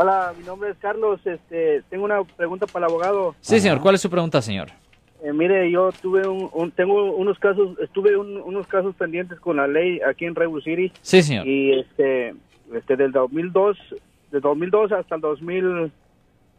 Hola, mi nombre es Carlos. Este, tengo una pregunta para el abogado. Sí, señor. ¿Cuál es su pregunta, señor? Eh, mire, yo tuve un, un- tengo unos casos, estuve un- unos casos pendientes con la ley aquí en Redwood City. Sí, señor. Y este, este del 2002, de 2002 hasta el 2000,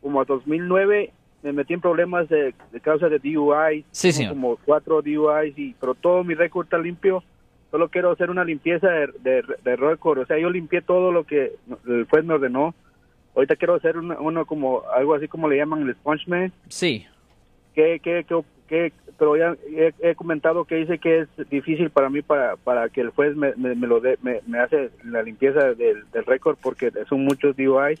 como a 2009, me metí en problemas de, de causa de DUI. Sí, señor. Como cuatro DUIs, y, pero todo mi récord está limpio. Solo quiero hacer una limpieza de, de, de récord. O sea, yo limpié todo lo que el juez me ordenó. Ahorita quiero hacer una- uno como, algo así como le llaman el Spongeman. Sí. que, que, que, que- pero ya he, he comentado que dice que es difícil para mí para, para que el juez me, me, me lo dé, me, me hace la limpieza del, del récord porque son muchos DUIs.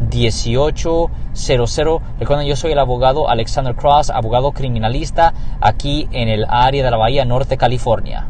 1-800-530-1800. Recuerden, yo soy el abogado Alexander Cross, abogado criminalista aquí en el área de la Bahía Norte, California.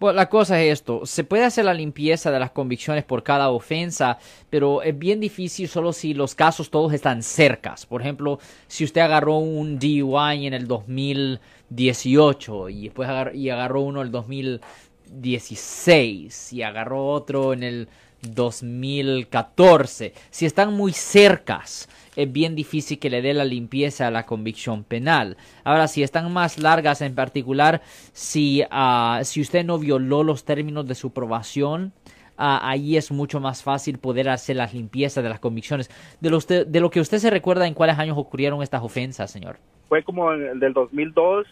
Bueno, la cosa es esto, se puede hacer la limpieza de las convicciones por cada ofensa, pero es bien difícil solo si los casos todos están cercas. Por ejemplo, si usted agarró un DUI en el 2018 y después agar- y agarró uno en el 2016 y agarró otro en el 2014, si están muy cercas, es bien difícil que le dé la limpieza a la convicción penal. Ahora, si están más largas, en particular, si, ah, si usted no violó los términos de su probación, ah, ahí es mucho más fácil poder hacer las limpiezas de las convicciones. De lo, de lo que usted se recuerda, ¿en cuáles años ocurrieron estas ofensas, señor? Fue como en el del 2002,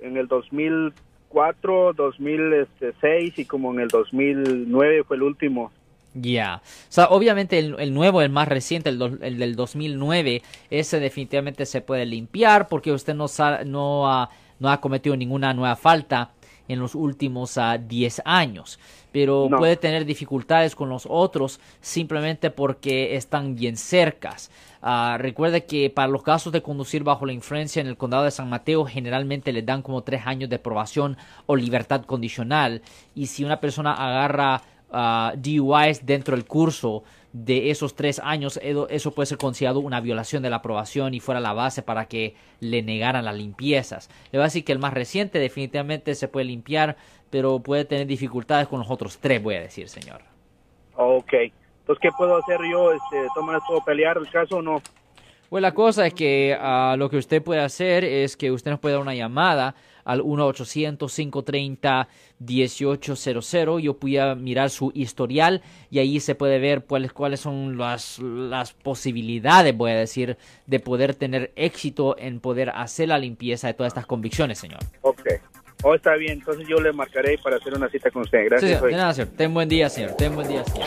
en el 2004, 2006 y como en el 2009 fue el último. Ya. O sea, obviamente el, el nuevo, el más reciente, el, do- el del 2009, ese definitivamente se puede limpiar porque usted no, no, ha, no ha cometido ninguna nueva falta en los últimos ah, 10 años. Pero No. puede tener dificultades con los otros simplemente porque están bien cercas. Ah, recuerde que para los casos de conducir bajo la influencia en el condado de San Mateo generalmente le dan como tres años de probación o libertad condicional. Y si una persona agarra ah, DUIs dentro del curso de esos tres años, eso puede ser considerado una violación de la aprobación y fuera la base para que le negaran las limpiezas. Le voy a decir que el más reciente definitivamente se puede limpiar, pero puede tener dificultades con los otros tres, voy a decir, señor. Ok. Entonces, ¿qué puedo hacer yo? Este, ¿De todas maneras puedo pelear el caso o no? Pues la cosa es que ah, lo que usted puede hacer es que usted nos puede dar una llamada al 1-800-530-1800. Yo a mirar su historial y ahí se puede ver cuáles, cuáles son las, las posibilidades, voy a decir, de poder tener éxito en poder hacer la limpieza de todas estas convicciones, señor. Ok. Oh, está bien. Entonces yo le marcaré para hacer una cita con usted. Sí, Gracias. señor. De nada, señor. Ten buen día, señor. Ten buen día, señor.